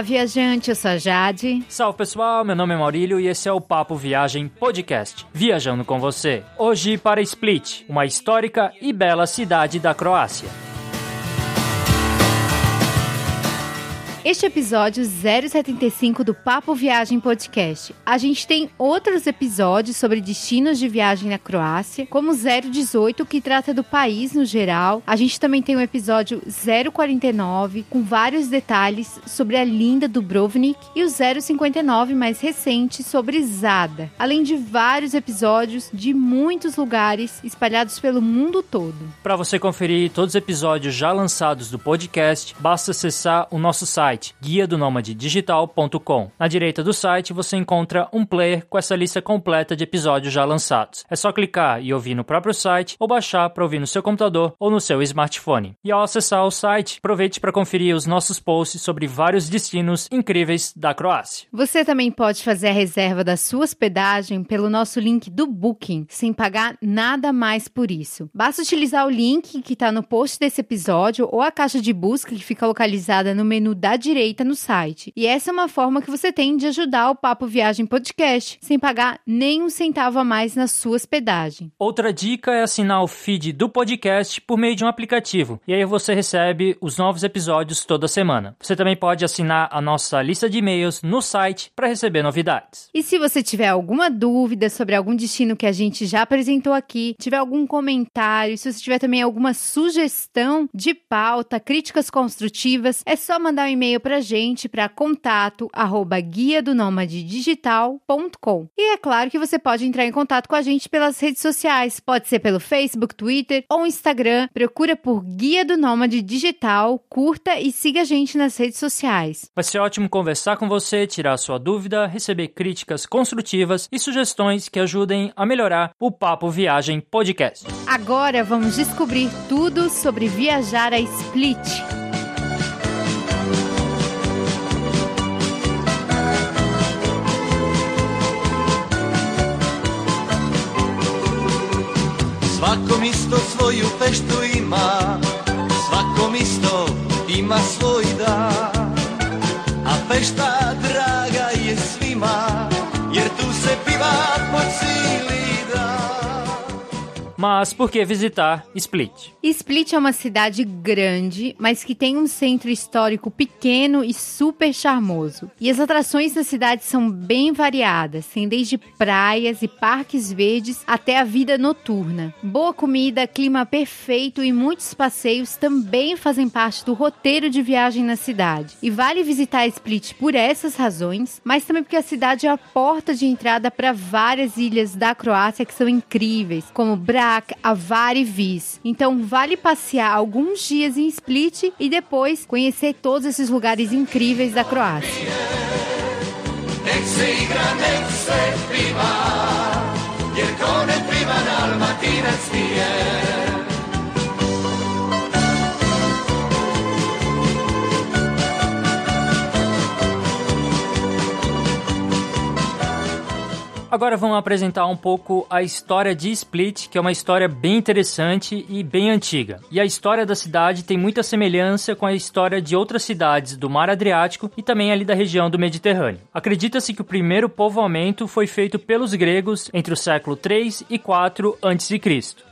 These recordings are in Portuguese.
Olá, viajante, eu sou a Jade. Salve pessoal, meu nome é Maurílio e esse é o Papo Viagem Podcast, viajando com você. Hoje para Split, uma histórica e bela cidade da Croácia. Este episódio 075 do Papo Viagem Podcast. A gente tem outros episódios sobre destinos de viagem na Croácia, como 018, que trata do país no geral. A gente também tem o um episódio 049, com vários detalhes sobre a linda Dubrovnik, e o 059 mais recente sobre Zada, além de vários episódios de muitos lugares espalhados pelo mundo todo. Para você conferir todos os episódios já lançados do podcast, basta acessar o nosso site site guia do digital.com. Na direita do site você encontra um player com essa lista completa de episódios já lançados. É só clicar e ouvir no próprio site ou baixar para ouvir no seu computador ou no seu smartphone. E ao acessar o site, aproveite para conferir os nossos posts sobre vários destinos incríveis da Croácia. Você também pode fazer a reserva da sua hospedagem pelo nosso link do Booking, sem pagar nada mais por isso. Basta utilizar o link que está no post desse episódio ou a caixa de busca que fica localizada no menu da direita no site. E essa é uma forma que você tem de ajudar o Papo Viagem Podcast sem pagar nem um centavo a mais na sua hospedagem. Outra dica é assinar o feed do podcast por meio de um aplicativo. E aí você recebe os novos episódios toda semana. Você também pode assinar a nossa lista de e-mails no site para receber novidades. E se você tiver alguma dúvida sobre algum destino que a gente já apresentou aqui, tiver algum comentário, se você tiver também alguma sugestão de pauta, críticas construtivas, é só mandar um e-mail e-mail para gente para contato arroba guia do digital.com. E é claro que você pode entrar em contato com a gente pelas redes sociais, pode ser pelo Facebook, Twitter ou Instagram. Procura por Guia do Nômade Digital, curta e siga a gente nas redes sociais. Vai ser ótimo conversar com você, tirar sua dúvida, receber críticas construtivas e sugestões que ajudem a melhorar o Papo Viagem Podcast. Agora vamos descobrir tudo sobre viajar a Split. Svako isto svoju feštu ima, svako isto ima svoj dan. A fešta draga je svima, jer tu se piva po cili Mas por que visitar Split? Split é uma cidade grande, mas que tem um centro histórico pequeno e super charmoso. E as atrações da cidade são bem variadas, tem desde praias e parques verdes até a vida noturna. Boa comida, clima perfeito e muitos passeios também fazem parte do roteiro de viagem na cidade. E vale visitar Split por essas razões, mas também porque a cidade é a porta de entrada para várias ilhas da Croácia que são incríveis, como Braga, Prag, Avar e Vis. Então vale passear alguns dias em Split e depois conhecer todos esses lugares incríveis da Croácia. Agora vamos apresentar um pouco a história de Split, que é uma história bem interessante e bem antiga. E a história da cidade tem muita semelhança com a história de outras cidades do Mar Adriático e também ali da região do Mediterrâneo. Acredita-se que o primeiro povoamento foi feito pelos gregos entre o século 3 e 4 a.C.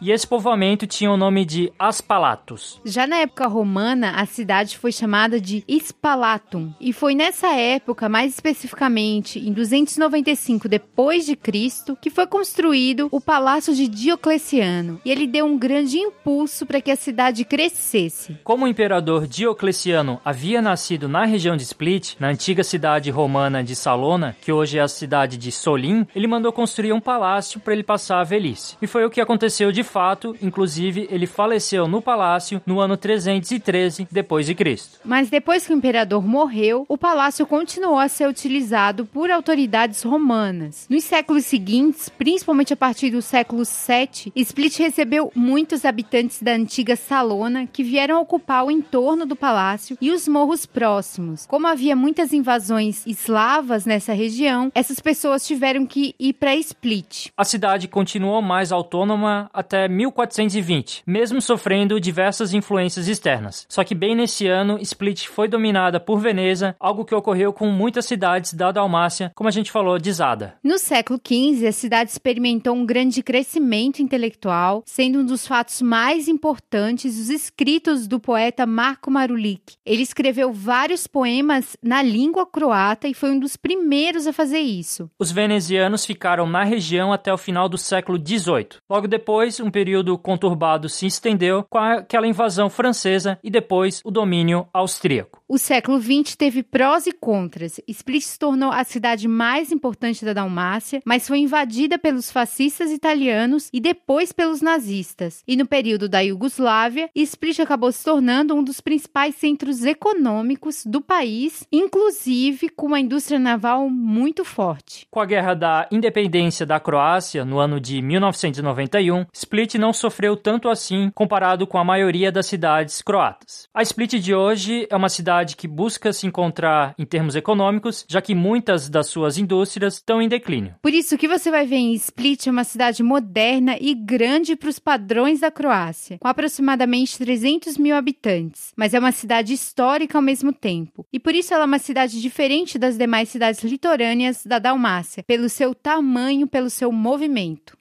E esse povoamento tinha o nome de Aspalatos. Já na época romana, a cidade foi chamada de Spalatum. E foi nessa época, mais especificamente em 295 depois de Cristo, que foi construído o Palácio de Diocleciano, e ele deu um grande impulso para que a cidade crescesse. Como o imperador Diocleciano havia nascido na região de Split, na antiga cidade romana de Salona, que hoje é a cidade de Solim, ele mandou construir um palácio para ele passar a velhice. E foi o que aconteceu de fato, inclusive ele faleceu no palácio no ano 313 depois de Cristo. Mas depois que o imperador morreu, o palácio continuou a ser utilizado por autoridades romanas. Nos séculos seguintes, principalmente a partir do século VII, Split recebeu muitos habitantes da antiga Salona que vieram ocupar o entorno do palácio e os morros próximos. Como havia muitas invasões eslavas nessa região, essas pessoas tiveram que ir para Split. A cidade continuou mais autônoma até 1420, mesmo sofrendo diversas influências externas. Só que bem nesse ano, Split foi dominada por Veneza, algo que ocorreu com muitas cidades da Dalmácia, como a gente falou, de Zada. No século XV, a cidade experimentou um grande crescimento intelectual, sendo um dos fatos mais importantes os escritos do poeta Marco Marulik. Ele escreveu vários poemas na língua croata e foi um dos primeiros a fazer isso. Os venezianos ficaram na região até o final do século XVIII. Logo depois, um período conturbado se estendeu com aquela invasão francesa e depois o domínio austríaco. O século XX teve prós e contras. Split se tornou a cidade mais importante da Dalmácia, mas foi invadida pelos fascistas italianos e depois pelos nazistas. E no período da Iugoslávia, Split acabou se tornando um dos principais centros econômicos do país, inclusive com uma indústria naval muito forte. Com a guerra da independência da Croácia, no ano de 1991, Split não sofreu tanto assim comparado com a maioria das cidades croatas. A Split de hoje é uma cidade que busca se encontrar em termos econômicos, já que muitas das suas indústrias estão em declínio. Por isso, o que você vai ver em Split é uma cidade moderna e grande para os padrões da Croácia, com aproximadamente 300 mil habitantes, mas é uma cidade histórica ao mesmo tempo. E por isso ela é uma cidade diferente das demais cidades litorâneas da Dalmácia, pelo seu tamanho, pelo seu movimento.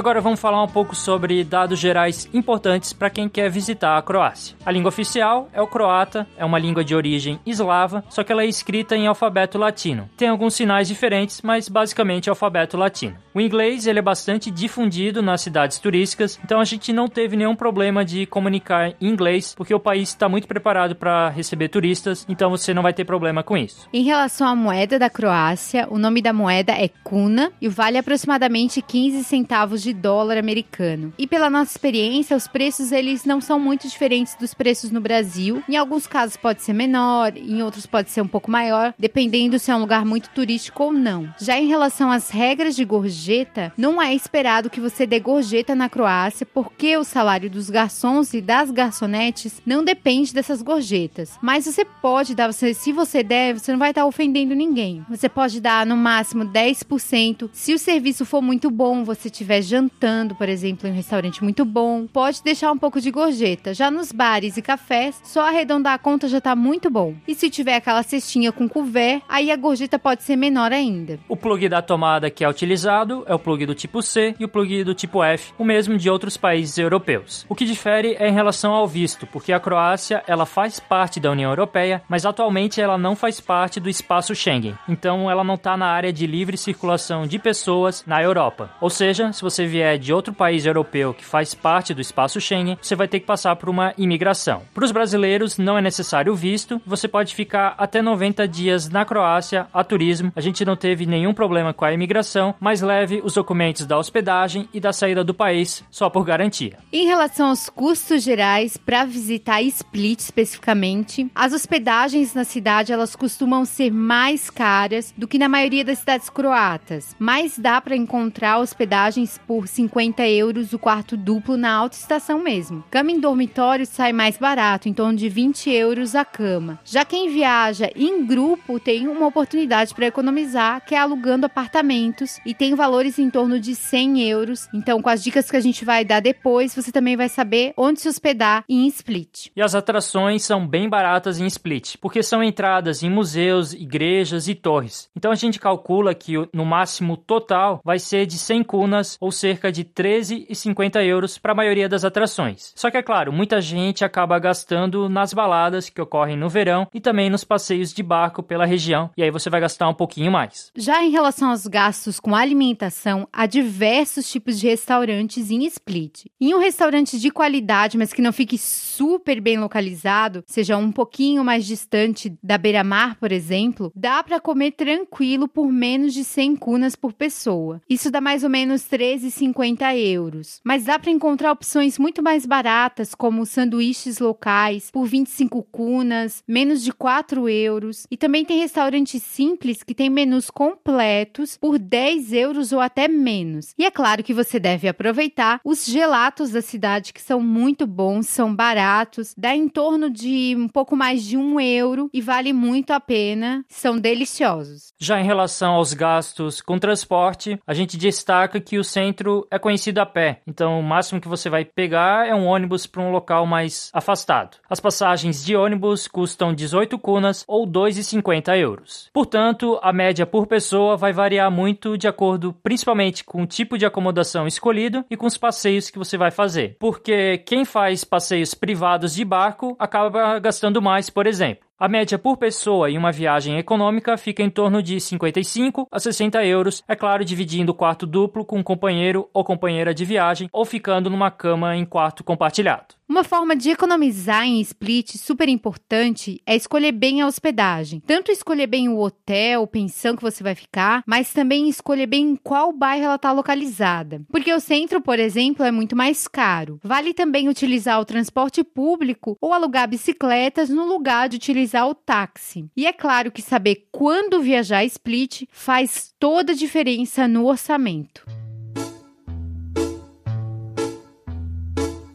Agora vamos falar um pouco sobre dados gerais importantes para quem quer visitar a Croácia. A língua oficial é o croata, é uma língua de origem eslava, só que ela é escrita em alfabeto latino. Tem alguns sinais diferentes, mas basicamente é alfabeto latino. O inglês ele é bastante difundido nas cidades turísticas, então a gente não teve nenhum problema de comunicar em inglês, porque o país está muito preparado para receber turistas, então você não vai ter problema com isso. Em relação à moeda da Croácia, o nome da moeda é kuna e vale aproximadamente 15 centavos de de dólar americano. E pela nossa experiência, os preços eles não são muito diferentes dos preços no Brasil. Em alguns casos pode ser menor, em outros pode ser um pouco maior, dependendo se é um lugar muito turístico ou não. Já em relação às regras de gorjeta, não é esperado que você dê gorjeta na Croácia, porque o salário dos garçons e das garçonetes não depende dessas gorjetas. Mas você pode dar, você, se você der, você não vai estar ofendendo ninguém. Você pode dar no máximo 10%. Se o serviço for muito bom, você tiver jantando por exemplo, em um restaurante muito bom, pode deixar um pouco de gorjeta. Já nos bares e cafés, só arredondar a conta já tá muito bom. E se tiver aquela cestinha com couvert, aí a gorjeta pode ser menor ainda. O plug da tomada que é utilizado é o plug do tipo C e o plug do tipo F, o mesmo de outros países europeus. O que difere é em relação ao visto, porque a Croácia ela faz parte da União Europeia, mas atualmente ela não faz parte do espaço Schengen. Então ela não está na área de livre circulação de pessoas na Europa. Ou seja, se você vier de outro país europeu que faz parte do espaço Schengen, você vai ter que passar por uma imigração. Para os brasileiros, não é necessário visto, você pode ficar até 90 dias na Croácia a turismo. A gente não teve nenhum problema com a imigração, mas leve os documentos da hospedagem e da saída do país só por garantia. Em relação aos custos gerais para visitar Split especificamente, as hospedagens na cidade elas costumam ser mais caras do que na maioria das cidades croatas, mas dá para encontrar hospedagens por por 50 euros o quarto duplo na alta estação mesmo. Cama em dormitório sai mais barato, em torno de 20 euros a cama. Já quem viaja em grupo tem uma oportunidade para economizar, que é alugando apartamentos e tem valores em torno de 100 euros. Então, com as dicas que a gente vai dar depois, você também vai saber onde se hospedar em Split. E as atrações são bem baratas em Split, porque são entradas em museus, igrejas e torres. Então a gente calcula que no máximo total vai ser de 100 cunas, ou cerca de 13,50 euros para a maioria das atrações. Só que é claro, muita gente acaba gastando nas baladas que ocorrem no verão e também nos passeios de barco pela região, e aí você vai gastar um pouquinho mais. Já em relação aos gastos com alimentação, há diversos tipos de restaurantes em Split. Em um restaurante de qualidade, mas que não fique super bem localizado, seja um pouquinho mais distante da beira-mar, por exemplo, dá para comer tranquilo por menos de 100 cunas por pessoa. Isso dá mais ou menos 13 2,50 euros. Mas dá para encontrar opções muito mais baratas, como sanduíches locais por 25 cunas, menos de 4 euros. E também tem restaurantes simples que têm menus completos por 10 euros ou até menos. E é claro que você deve aproveitar os gelatos da cidade, que são muito bons, são baratos, dá em torno de um pouco mais de um euro e vale muito a pena, são deliciosos. Já em relação aos gastos com transporte, a gente destaca que o centro é conhecido a pé, então o máximo que você vai pegar é um ônibus para um local mais afastado. As passagens de ônibus custam 18 cunas ou 2,50 euros. Portanto, a média por pessoa vai variar muito de acordo principalmente com o tipo de acomodação escolhido e com os passeios que você vai fazer. Porque quem faz passeios privados de barco acaba gastando mais, por exemplo. A média por pessoa em uma viagem econômica fica em torno de 55 a 60 euros, é claro, dividindo o quarto duplo com um companheiro ou companheira de viagem ou ficando numa cama em quarto compartilhado. Uma forma de economizar em split super importante é escolher bem a hospedagem. Tanto escolher bem o hotel, pensão que você vai ficar, mas também escolher bem em qual bairro ela está localizada. Porque o centro, por exemplo, é muito mais caro. Vale também utilizar o transporte público ou alugar bicicletas no lugar de utilizar o táxi. E é claro que saber quando viajar split faz toda a diferença no orçamento.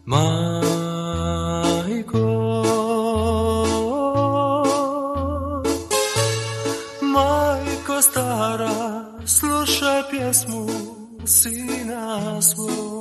Majko, Seen us will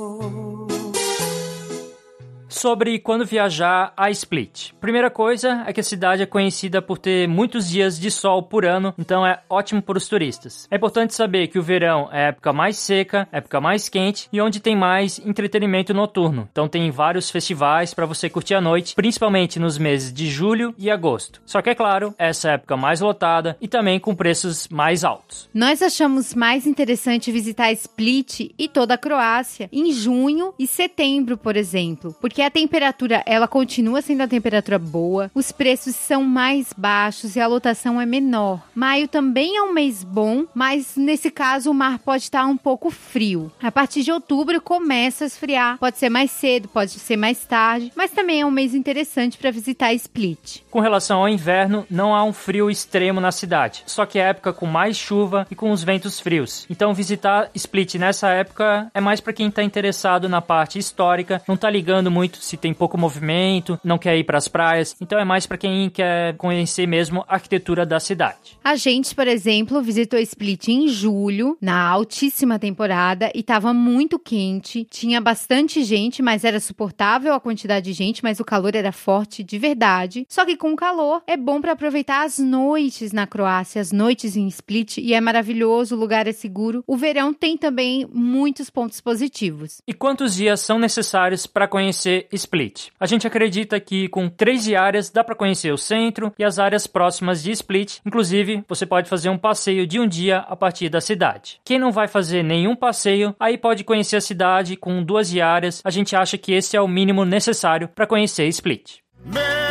sobre quando viajar a Split. Primeira coisa é que a cidade é conhecida por ter muitos dias de sol por ano, então é ótimo para os turistas. É importante saber que o verão é a época mais seca, época mais quente e onde tem mais entretenimento noturno. Então tem vários festivais para você curtir à noite, principalmente nos meses de julho e agosto. Só que é claro, essa é a época mais lotada e também com preços mais altos. Nós achamos mais interessante visitar Split e toda a Croácia em junho e setembro, por exemplo, porque a temperatura ela continua sendo a temperatura boa, os preços são mais baixos e a lotação é menor. Maio também é um mês bom, mas nesse caso o mar pode estar um pouco frio. A partir de outubro começa a esfriar, pode ser mais cedo, pode ser mais tarde, mas também é um mês interessante para visitar Split. Com relação ao inverno, não há um frio extremo na cidade, só que é época com mais chuva e com os ventos frios. Então visitar Split nessa época é mais para quem está interessado na parte histórica, não está ligando muito muito, se tem pouco movimento, não quer ir para as praias. Então é mais para quem quer conhecer mesmo a arquitetura da cidade. A gente, por exemplo, visitou Split em julho, na altíssima temporada, e estava muito quente. Tinha bastante gente, mas era suportável a quantidade de gente, mas o calor era forte de verdade. Só que com o calor é bom para aproveitar as noites na Croácia, as noites em Split, e é maravilhoso, o lugar é seguro. O verão tem também muitos pontos positivos. E quantos dias são necessários para conhecer Split? A gente acredita que com três diárias dá para conhecer o centro e as áreas próximas de Split. Inclusive, você pode fazer um passeio de um dia a partir da cidade. Quem não vai fazer nenhum passeio, aí pode conhecer a cidade com duas diárias. A gente acha que esse é o mínimo necessário para conhecer Split. Mene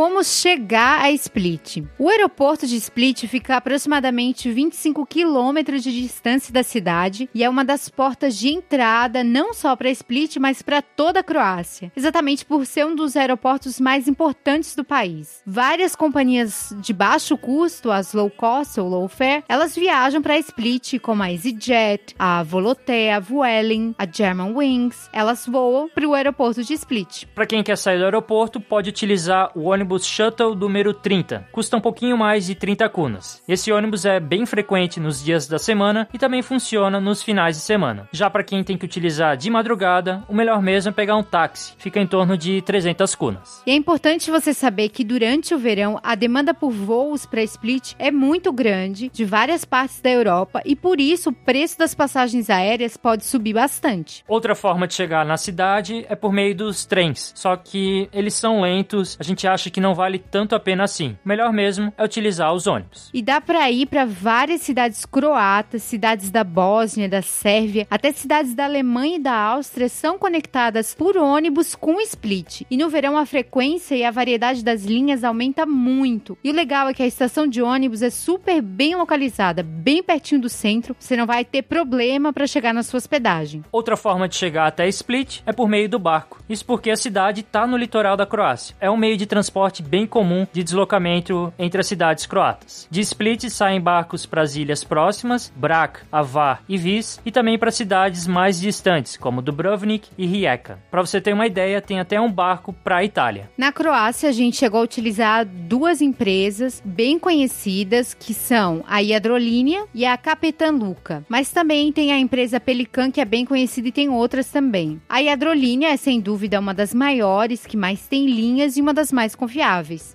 como chegar a Split? O aeroporto de Split fica a aproximadamente 25 quilômetros de distância da cidade e é uma das portas de entrada não só para Split, mas para toda a Croácia, exatamente por ser um dos aeroportos mais importantes do país. Várias companhias de baixo custo, as low cost ou low fare, elas viajam para Split, como a EasyJet, a Volotea, a Vueling, a Germanwings. Elas voam para o aeroporto de Split. Para quem quer sair do aeroporto, pode utilizar o ônibus Shuttle número 30. Custa um pouquinho mais de 30 cunas. Esse ônibus é bem frequente nos dias da semana e também funciona nos finais de semana. Já para quem tem que utilizar de madrugada, o melhor mesmo é pegar um táxi. Fica em torno de 300 cunas. E é importante você saber que durante o verão a demanda por voos para Split é muito grande de várias partes da Europa e por isso o preço das passagens aéreas pode subir bastante. Outra forma de chegar na cidade é por meio dos trens, só que eles são lentos. A gente acha que não vale tanto a pena assim. Melhor mesmo é utilizar os ônibus. E dá para ir para várias cidades croatas, cidades da Bósnia, da Sérvia, até cidades da Alemanha e da Áustria são conectadas por ônibus com split. E no verão a frequência e a variedade das linhas aumenta muito. E o legal é que a estação de ônibus é super bem localizada, bem pertinho do centro. Você não vai ter problema para chegar na sua hospedagem. Outra forma de chegar até Split é por meio do barco. Isso porque a cidade está no litoral da Croácia. É um meio de transporte bem comum de deslocamento entre as cidades croatas. De Split saem barcos para as ilhas próximas, Brac, Avar e Vis, e também para cidades mais distantes, como Dubrovnik e Rijeka. Para você ter uma ideia, tem até um barco para a Itália. Na Croácia, a gente chegou a utilizar duas empresas bem conhecidas, que são a Iadrolínea e a Capetan Luca. Mas também tem a empresa Pelican, que é bem conhecida, e tem outras também. A Iadrolínea é, sem dúvida, uma das maiores, que mais tem linhas e uma das mais confiáveis.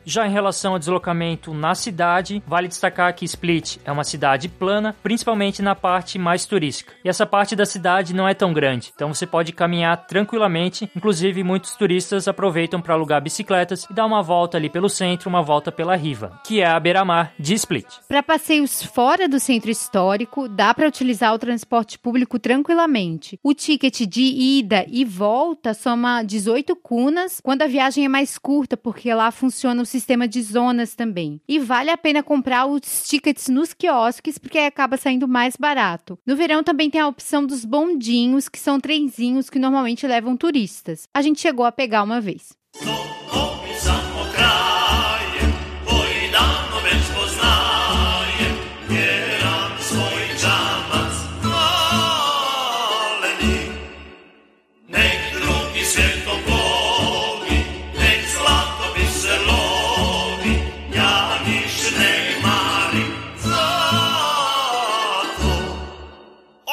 Já em relação ao deslocamento na cidade, vale destacar que Split é uma cidade plana, principalmente na parte mais turística. E essa parte da cidade não é tão grande, então você pode caminhar tranquilamente. Inclusive, muitos turistas aproveitam para alugar bicicletas e dar uma volta ali pelo centro, uma volta pela Riva, que é a beira-mar de Split. Para passeios fora do centro histórico, dá para utilizar o transporte público tranquilamente. O ticket de ida e volta soma 18 cunas, quando a viagem é mais curta, porque lá funciona o sistema de zonas também. E vale a pena comprar os tickets nos quiosques, porque acaba saindo mais barato. No verão também tem a opção dos bondinhos, que são trenzinhos que normalmente levam turistas. A gente chegou a pegar uma vez.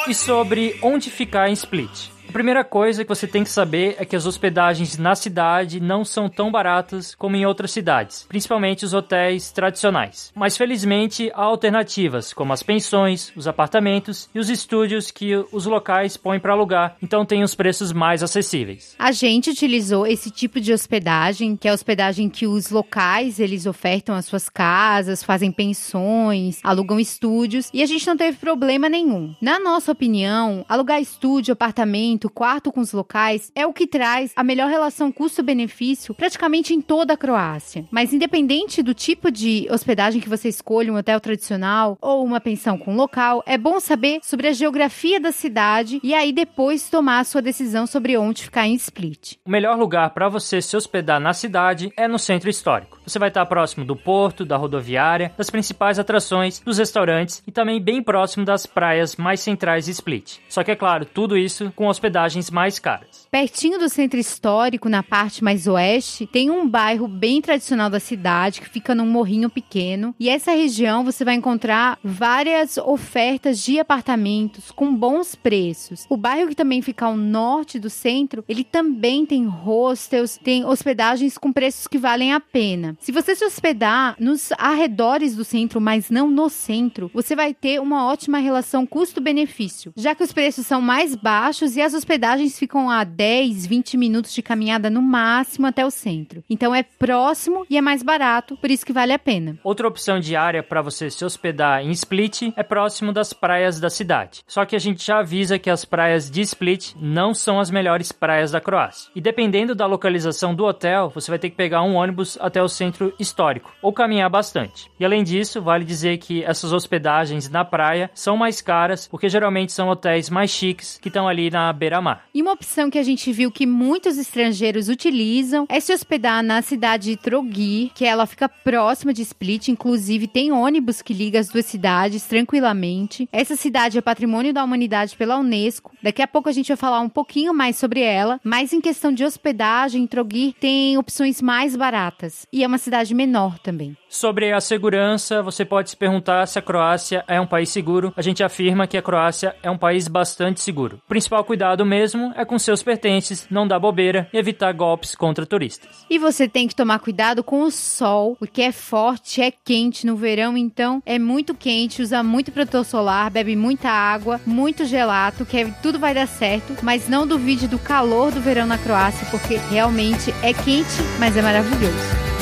E sobre onde ficar em Split? A primeira coisa que você tem que saber é que as hospedagens na cidade não são tão baratas como em outras cidades, principalmente os hotéis tradicionais. Mas felizmente há alternativas, como as pensões, os apartamentos e os estúdios que os locais põem para alugar, então tem os preços mais acessíveis. A gente utilizou esse tipo de hospedagem, que é a hospedagem que os locais eles ofertam as suas casas, fazem pensões, alugam estúdios e a gente não teve problema nenhum. Na nossa opinião, alugar estúdio, apartamento, quarto com os locais é o que traz a melhor relação custo-benefício praticamente em toda a Croácia. Mas independente do tipo de hospedagem que você escolha, um hotel tradicional ou uma pensão com local, é bom saber sobre a geografia da cidade e aí depois tomar a sua decisão sobre onde ficar em Split. O melhor lugar para você se hospedar na cidade é no centro histórico. Você vai estar próximo do porto, da rodoviária, das principais atrações, dos restaurantes e também bem próximo das praias mais centrais de Split. Só que é claro, tudo isso com hospedagens mais caras. Pertinho do centro histórico, na parte mais oeste, tem um bairro bem tradicional da cidade que fica num morrinho pequeno. E essa região você vai encontrar várias ofertas de apartamentos com bons preços. O bairro que também fica ao norte do centro, ele também tem hostels, tem hospedagens com preços que valem a pena. Se você se hospedar nos arredores do centro, mas não no centro, você vai ter uma ótima relação custo-benefício, já que os preços são mais baixos e as hospedagens ficam a 10, 20 minutos de caminhada no máximo até o centro. Então é próximo e é mais barato, por isso que vale a pena. Outra opção de área para você se hospedar em Split é próximo das praias da cidade. Só que a gente já avisa que as praias de Split não são as melhores praias da Croácia. E dependendo da localização do hotel, você vai ter que pegar um ônibus até o centro histórico ou caminhar bastante. E além disso, vale dizer que essas hospedagens na praia são mais caras porque geralmente são hotéis mais chiques que estão ali na beira-mar. E uma opção que a gente viu que muitos estrangeiros utilizam é se hospedar na cidade de Trogir, que ela fica próxima de Split, inclusive tem ônibus que liga as duas cidades tranquilamente. Essa cidade é patrimônio da humanidade pela Unesco. Daqui a pouco a gente vai falar um pouquinho mais sobre ela, mas em questão de hospedagem, Trogir tem opções mais baratas e é uma cidade menor também. Sobre a segurança, você pode se perguntar se a Croácia é um país seguro. A gente afirma que a Croácia é um país bastante seguro. O principal cuidado mesmo é com seus pertences, não dar bobeira e evitar golpes contra turistas. E você tem que tomar cuidado com o sol, porque é forte, é quente no verão, então é muito quente, usa muito protetor solar, bebe muita água, muito gelato, que tudo vai dar certo, mas não duvide do calor do verão na Croácia, porque realmente é quente, mas é maravilhoso.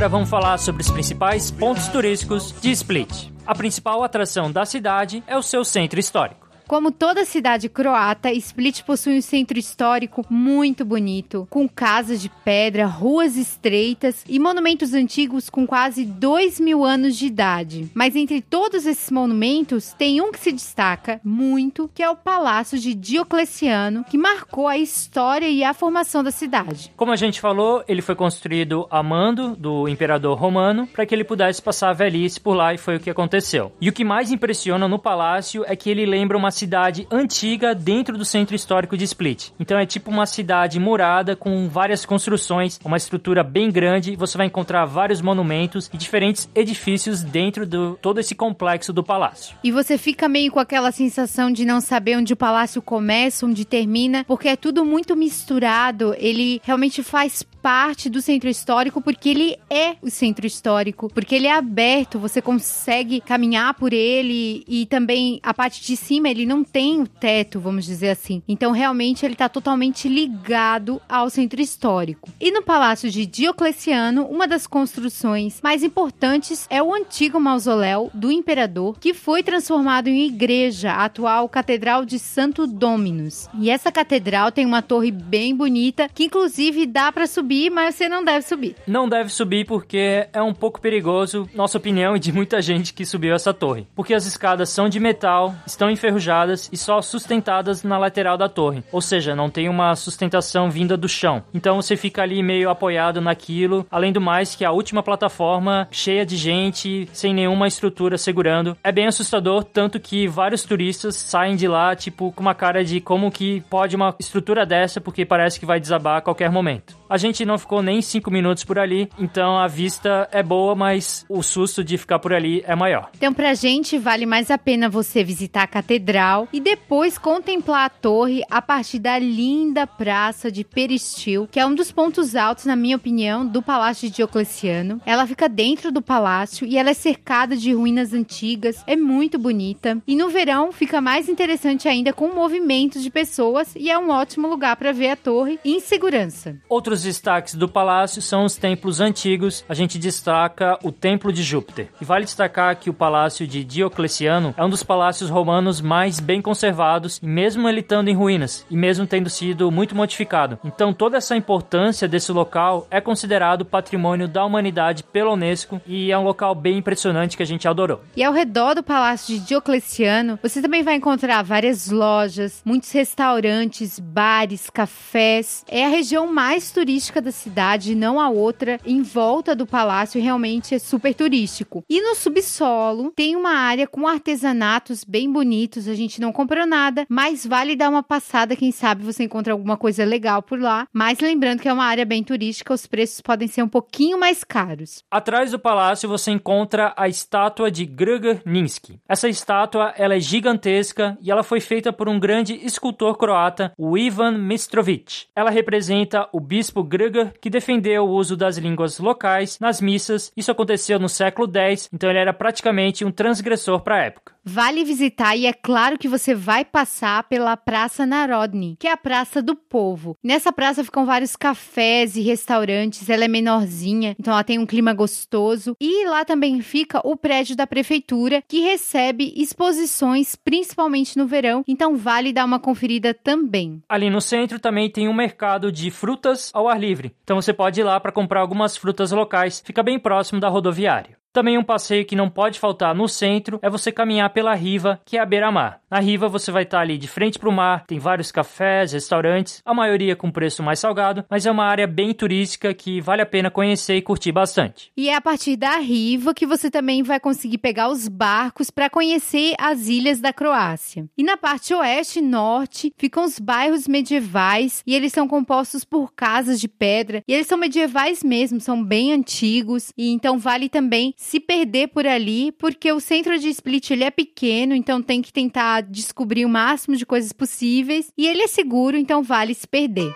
Agora vamos falar sobre os principais pontos turísticos de Split. A principal atração da cidade é o seu centro histórico. Como toda cidade croata, Split possui um centro histórico muito bonito, com casas de pedra, ruas estreitas e monumentos antigos com quase dois mil anos de idade. Mas entre todos esses monumentos, tem um que se destaca muito, que é o Palácio de Diocleciano, que marcou a história e a formação da cidade. Como a gente falou, ele foi construído a mando do imperador romano para que ele pudesse passar a velhice por lá e foi o que aconteceu. E o que mais impressiona no palácio é que ele lembra uma cidade antiga dentro do centro histórico de Split. Então é tipo uma cidade murada com várias construções, uma estrutura bem grande. Você vai encontrar vários monumentos e diferentes edifícios dentro de todo esse complexo do palácio. E você fica meio com aquela sensação de não saber onde o palácio começa, onde termina, porque é tudo muito misturado. Ele realmente faz parte do centro histórico porque ele é o centro histórico, porque ele é aberto, você consegue caminhar por ele e também a parte de cima ele não tem o teto, vamos dizer assim. Então realmente ele está totalmente ligado ao centro histórico. E no Palácio de Diocleciano, uma das construções mais importantes é o antigo mausoléu do imperador, que foi transformado em igreja, a atual Catedral de Santo Dominus. E essa catedral tem uma torre bem bonita, que inclusive dá para subir mas você não deve subir. Não deve subir porque é um pouco perigoso, nossa opinião e de muita gente que subiu essa torre. Porque as escadas são de metal, estão enferrujadas e só sustentadas na lateral da torre. Ou seja, não tem uma sustentação vinda do chão. Então você fica ali meio apoiado naquilo. Além do mais, que a última plataforma cheia de gente, sem nenhuma estrutura segurando. É bem assustador, tanto que vários turistas saem de lá, tipo, com uma cara de como que pode uma estrutura dessa, porque parece que vai desabar a qualquer momento. A gente não ficou nem cinco minutos por ali, então a vista é boa, mas o susto de ficar por ali é maior. Então, pra gente, vale mais a pena você visitar a catedral e depois contemplar a torre a partir da linda praça de Peristil, que é um dos pontos altos, na minha opinião, do Palácio de Diocleciano. Ela fica dentro do palácio e ela é cercada de ruínas antigas, é muito bonita. E no verão fica mais interessante ainda com movimentos de pessoas e é um ótimo lugar para ver a torre em segurança. Outros Outros destaques do palácio são os templos antigos. A gente destaca o Templo de Júpiter. E vale destacar que o Palácio de Diocleciano é um dos palácios romanos mais bem conservados, mesmo ele estando em ruínas, e mesmo tendo sido muito modificado. Então, toda essa importância desse local é considerado patrimônio da humanidade pela Unesco e é um local bem impressionante que a gente adorou. E ao redor do Palácio de Diocleciano, você também vai encontrar várias lojas, muitos restaurantes, bares, cafés. É a região mais turística da cidade, não a outra, em volta do palácio, realmente é super turístico. E no subsolo tem uma área com artesanatos bem bonitos, a gente não comprou nada, mas vale dar uma passada, quem sabe você encontra alguma coisa legal por lá. Mas lembrando que é uma área bem turística, os preços podem ser um pouquinho mais caros. Atrás do palácio você encontra a estátua de Grgar Ninski. Essa estátua ela é gigantesca e ela foi feita por um grande escultor croata, o Ivan Mistrovic. Ela representa o bispo bispo Grgar, que defendeu o uso das línguas locais nas missas. Isso aconteceu no século X, então ele era praticamente um transgressor para a época. Vale visitar e é claro que você vai passar pela Praça Narodni, que é a Praça do Povo. Nessa praça ficam vários cafés e restaurantes, ela é menorzinha, então ela tem um clima gostoso. E lá também fica o prédio da prefeitura, que recebe exposições, principalmente no verão, então vale dar uma conferida também. Ali no centro também tem um mercado de frutas ao ar livre, então você pode ir lá para comprar algumas frutas locais, fica bem próximo da rodoviária. Também um passeio que não pode faltar no centro é você caminhar pela Riva, que é a beira-mar. Na Riva você vai estar ali de frente para o mar, tem vários cafés, restaurantes, a maioria com preço mais salgado, mas é uma área bem turística que vale a pena conhecer e curtir bastante. E é a partir da Riva que você também vai conseguir pegar os barcos para conhecer as ilhas da Croácia. E na parte oeste e norte ficam os bairros medievais e eles são compostos por casas de pedra e eles são medievais mesmo, são bem antigos e então vale também se perder por ali, porque o centro de Split ele é pequeno, então tem que tentar descobrir o máximo de coisas possíveis e ele é seguro, então vale se perder.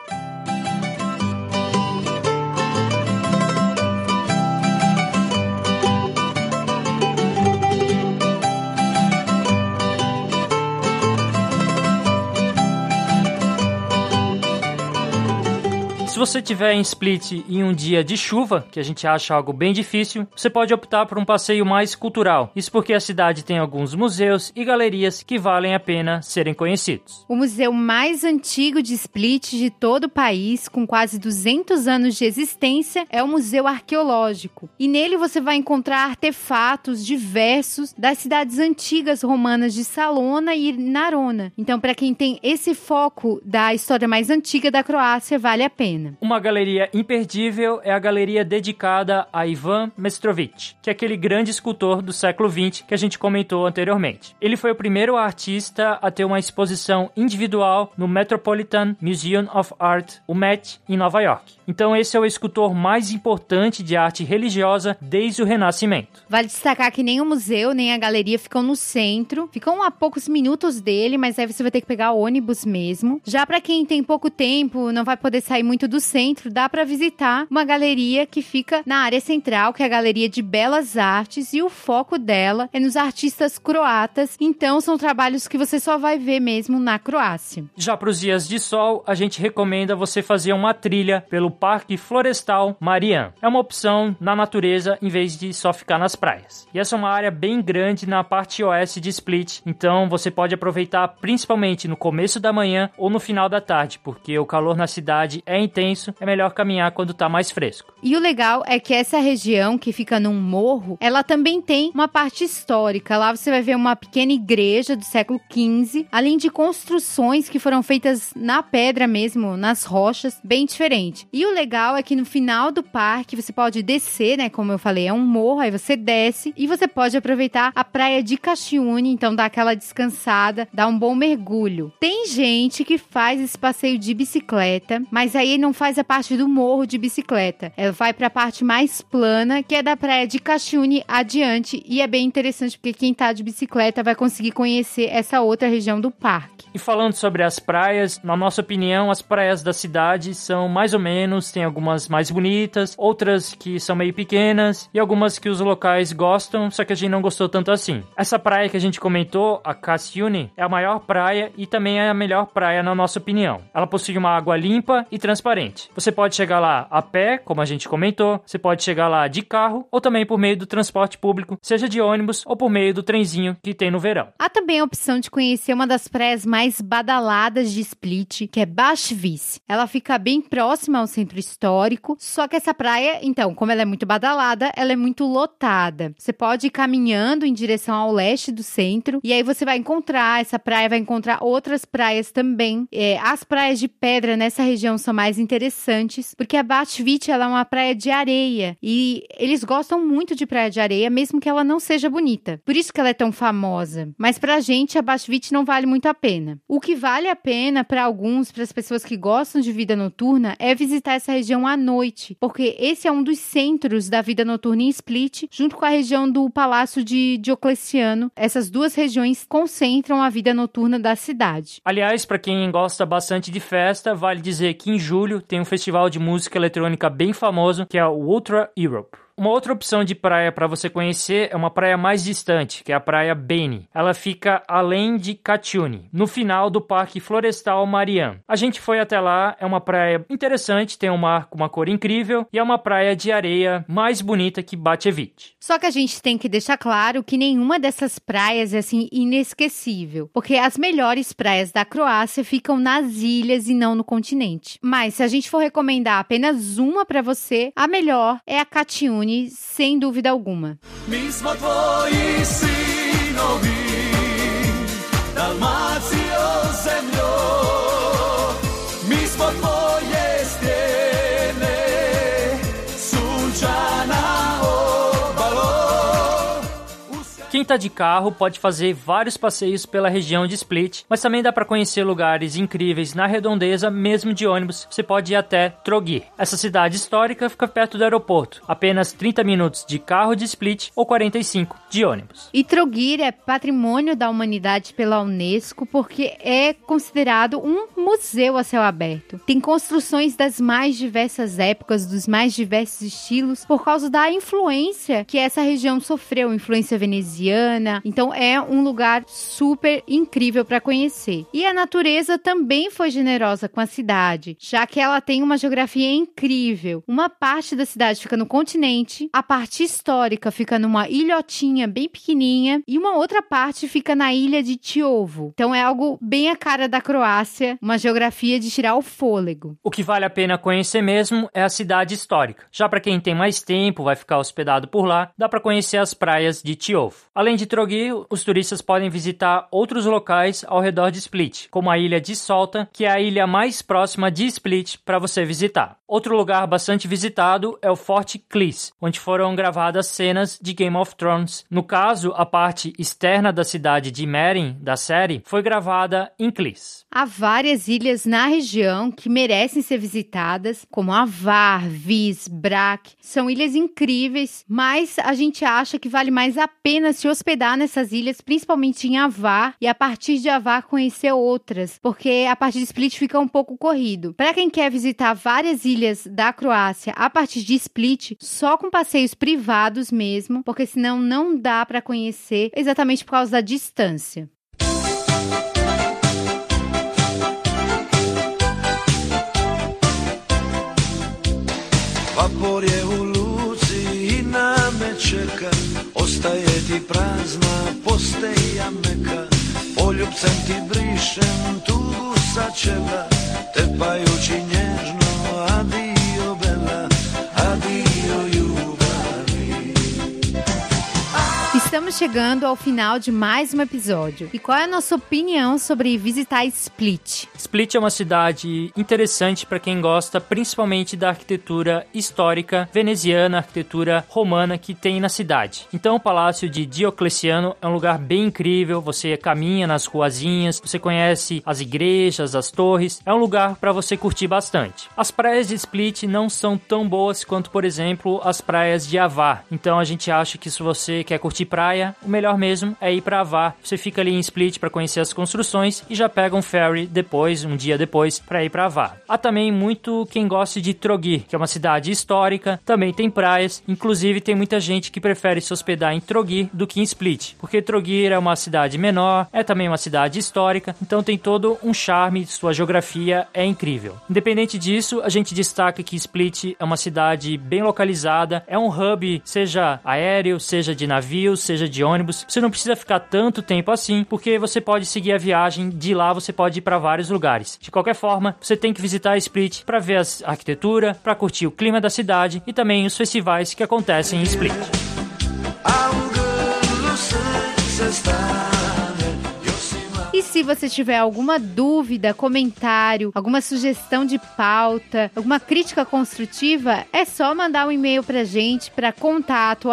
Se você tiver em Split em um dia de chuva, que a gente acha algo bem difícil, você pode optar por um passeio mais cultural. Isso porque a cidade tem alguns museus e galerias que valem a pena serem conhecidos. O museu mais antigo de Split de todo o país, com quase 200 anos de existência, é o Museu Arqueológico. E nele você vai encontrar artefatos diversos das cidades antigas romanas de Salona e Narona. Então, para quem tem esse foco da história mais antiga da Croácia, vale a pena. Uma galeria imperdível é a galeria dedicada a Ivan Mestrovic, que é aquele grande escultor do século XX que a gente comentou anteriormente. Ele foi o primeiro artista a ter uma exposição individual no Metropolitan Museum of Art, o Met, em Nova York. Então esse é o escultor mais importante de arte religiosa desde o Renascimento. Vale destacar que nem o museu nem a galeria ficam no centro, ficam a poucos minutos dele, mas aí você vai ter que pegar ônibus mesmo. Já para quem tem pouco tempo, não vai poder sair muito do centro, dá para visitar uma galeria que fica na área central, que é a Galeria de Belas Artes, e o foco dela é nos artistas croatas. Então são trabalhos que você só vai ver mesmo na Croácia. Já para os dias de sol, a gente recomenda você fazer uma trilha pelo Parque Florestal Marian. É uma opção na natureza em vez de só ficar nas praias. E essa é uma área bem grande na parte oeste de Split, então você pode aproveitar principalmente no começo da manhã ou no final da tarde, porque o calor na cidade é intenso, é melhor caminhar quando está mais fresco. E o legal é que essa região que fica num morro, ela também tem uma parte histórica. Lá você vai ver uma pequena igreja do século XV, além de construções que foram feitas na pedra mesmo, nas rochas, bem diferente. E o legal é que no final do parque você pode descer, né? Como eu falei, é um morro, aí você desce e você pode aproveitar a praia de Caxiune, então dá aquela descansada, dá um bom mergulho. Tem gente que faz esse passeio de bicicleta, mas aí não faz a parte do morro de bicicleta. Ela vai para a parte mais plana, que é da praia de Caxiune adiante, e é bem interessante porque quem tá de bicicleta vai conseguir conhecer essa outra região do parque. E falando sobre as praias, na nossa opinião, as praias da cidade são mais ou menos, tem algumas mais bonitas, outras que são meio pequenas e algumas que os locais gostam, só que a gente não gostou tanto assim. Essa praia que a gente comentou, a Cassiune, é a maior praia e também é a melhor praia na nossa opinião. Ela possui uma água limpa e transparente. Você pode chegar lá a pé, como a gente comentou, você pode chegar lá de carro ou também por meio do transporte público, seja de ônibus ou por meio do trenzinho que tem no verão. Há também a opção de conhecer uma das praias mais badaladas de Split, que é Bashvis. Ela fica bem próxima ao centro histórico, só que essa praia, então, como ela é muito badalada, ela é muito lotada. Você pode ir caminhando em direção ao leste do centro e aí você vai encontrar essa praia, vai encontrar outras praias também. É, as praias de pedra nessa região são mais interessantes, porque a Bashvit ela é uma praia de areia e eles gostam muito de praia de areia, mesmo que ela não seja bonita. Por isso que ela é tão famosa. Mas pra gente a Bashvit não vale muito a pena. O que vale a pena para alguns, para as pessoas que gostam de vida noturna, é visitar essa região à noite, porque esse é um dos centros da vida noturna em Split, junto com a região do Palácio de Diocleciano. Essas duas regiões concentram a vida noturna da cidade. Aliás, para quem gosta bastante de festa, vale dizer que em julho tem um festival de música eletrônica bem famoso, que é o Ultra Europe. Uma outra opção de praia para você conhecer é uma praia mais distante, que é a praia Beni. Ela fica além de Catiune, no final do Parque Florestal Marian. A gente foi até lá, é uma praia interessante, tem um mar com uma cor incrível e é uma praia de areia mais bonita que Batevich. Só que a gente tem que deixar claro que nenhuma dessas praias é assim inesquecível, porque as melhores praias da Croácia ficam nas ilhas e não no continente. Mas se a gente for recomendar apenas uma para você, a melhor é a Catiune sem dúvida alguma. Mi smo tvoji sinovi, Dalmacio Quem tá de carro pode fazer vários passeios pela região de Split, mas também dá para conhecer lugares incríveis na redondeza, mesmo de ônibus. Você pode ir até Trogir. Essa cidade histórica fica perto do aeroporto, apenas 30 minutos de carro de Split ou 45 de ônibus. E Trogir é patrimônio da humanidade pela Unesco porque é considerado um museu a céu aberto. Tem construções das mais diversas épocas, dos mais diversos estilos, por causa da influência que essa região sofreu, influência veneziana. Então é um lugar super incrível para conhecer. E a natureza também foi generosa com a cidade, já que ela tem uma geografia incrível. Uma parte da cidade fica no continente, a parte histórica fica numa ilhotinha bem pequenininha e uma outra parte fica na ilha de Tiovo. Então é algo bem a cara da Croácia, uma geografia de tirar o fôlego. O que vale a pena conhecer mesmo é a cidade histórica. Já para quem tem mais tempo, vai ficar hospedado por lá, dá para conhecer as praias de Tiovo. Além de Trogir, os turistas podem visitar outros locais ao redor de Split, como a ilha de Solta, que é a ilha mais próxima de Split para você visitar. Outro lugar bastante visitado é o Forte Clis, onde foram gravadas cenas de Game of Thrones. No caso, a parte externa da cidade de Merin, da série, foi gravada em Clis. Há várias ilhas na região que merecem ser visitadas, como Avar, Vis, Brac. São ilhas incríveis, mas a gente acha que vale mais a pena se hospedar nessas ilhas, principalmente em Avar, e a partir de Avar conhecer outras, porque a partir de Split fica um pouco corrido. Para quem quer visitar várias ilhas da Croácia a partir de Split, só com passeios privados mesmo, porque senão não dá para conhecer exatamente por causa da distância. Vapor Ostaje ti prazna posteja meka? Poljubcem ti brišem tugu sa čela Tepajući nježno Estamos chegando ao final de mais um episódio. E qual é a nossa opinião sobre visitar Split? Split é uma cidade interessante para quem gosta principalmente da arquitetura histórica veneziana, arquitetura romana que tem na cidade. Então, o Palácio de Diocleciano é um lugar bem incrível. Você caminha nas ruazinhas, você conhece as igrejas, as torres. É um lugar para você curtir bastante. As praias de Split não são tão boas quanto, por exemplo, as praias de Avar. Então, a gente acha que se você quer curtir praia, o melhor mesmo é ir para Avar. Você fica ali em Split para conhecer as construções e já pega um ferry depois, um dia depois, para ir para Avar. Há também muito quem gosta de Trogir, que é uma cidade histórica, também tem praias, inclusive tem muita gente que prefere se hospedar em Trogir do que em Split, porque Trogir é uma cidade menor, é também uma cidade histórica, então tem todo um charme, sua geografia é incrível. Independente disso, a gente destaca que Split é uma cidade bem localizada, é um hub, seja aéreo, seja de navio, seja de ônibus. Você não precisa ficar tanto tempo assim, porque você pode seguir a viagem de lá, você pode ir para vários lugares. De qualquer forma, você tem que visitar Split para ver a arquitetura, para curtir o clima da cidade e também os festivais que acontecem em Split. Se você tiver alguma dúvida, comentário, alguma sugestão de pauta, alguma crítica construtiva, é só mandar um e-mail pra gente para contato.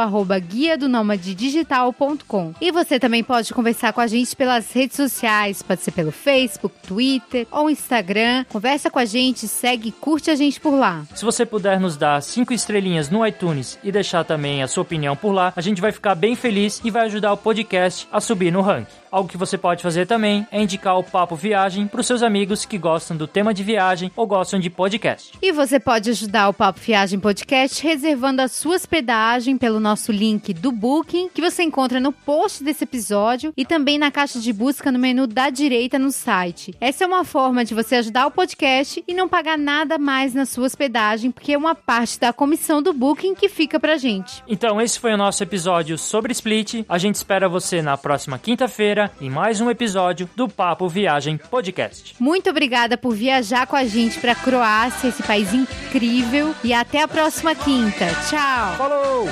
E você também pode conversar com a gente pelas redes sociais, pode ser pelo Facebook, Twitter ou Instagram. Conversa com a gente, segue curte a gente por lá. Se você puder nos dar cinco estrelinhas no iTunes e deixar também a sua opinião por lá, a gente vai ficar bem feliz e vai ajudar o podcast a subir no ranking. Algo que você pode fazer também é indicar o Papo Viagem para os seus amigos que gostam do tema de viagem ou gostam de podcast. E você pode ajudar o Papo Viagem Podcast reservando a sua hospedagem pelo nosso link do Booking, que você encontra no post desse episódio e também na caixa de busca no menu da direita no site. Essa é uma forma de você ajudar o podcast e não pagar nada mais na sua hospedagem, porque é uma parte da comissão do Booking que fica pra gente. Então, esse foi o nosso episódio sobre Split. A gente espera você na próxima quinta-feira em mais um episódio do Papo Viagem Podcast. Muito obrigada por viajar com a gente pra Croácia, esse país incrível, e até a próxima quinta. Tchau! Falou!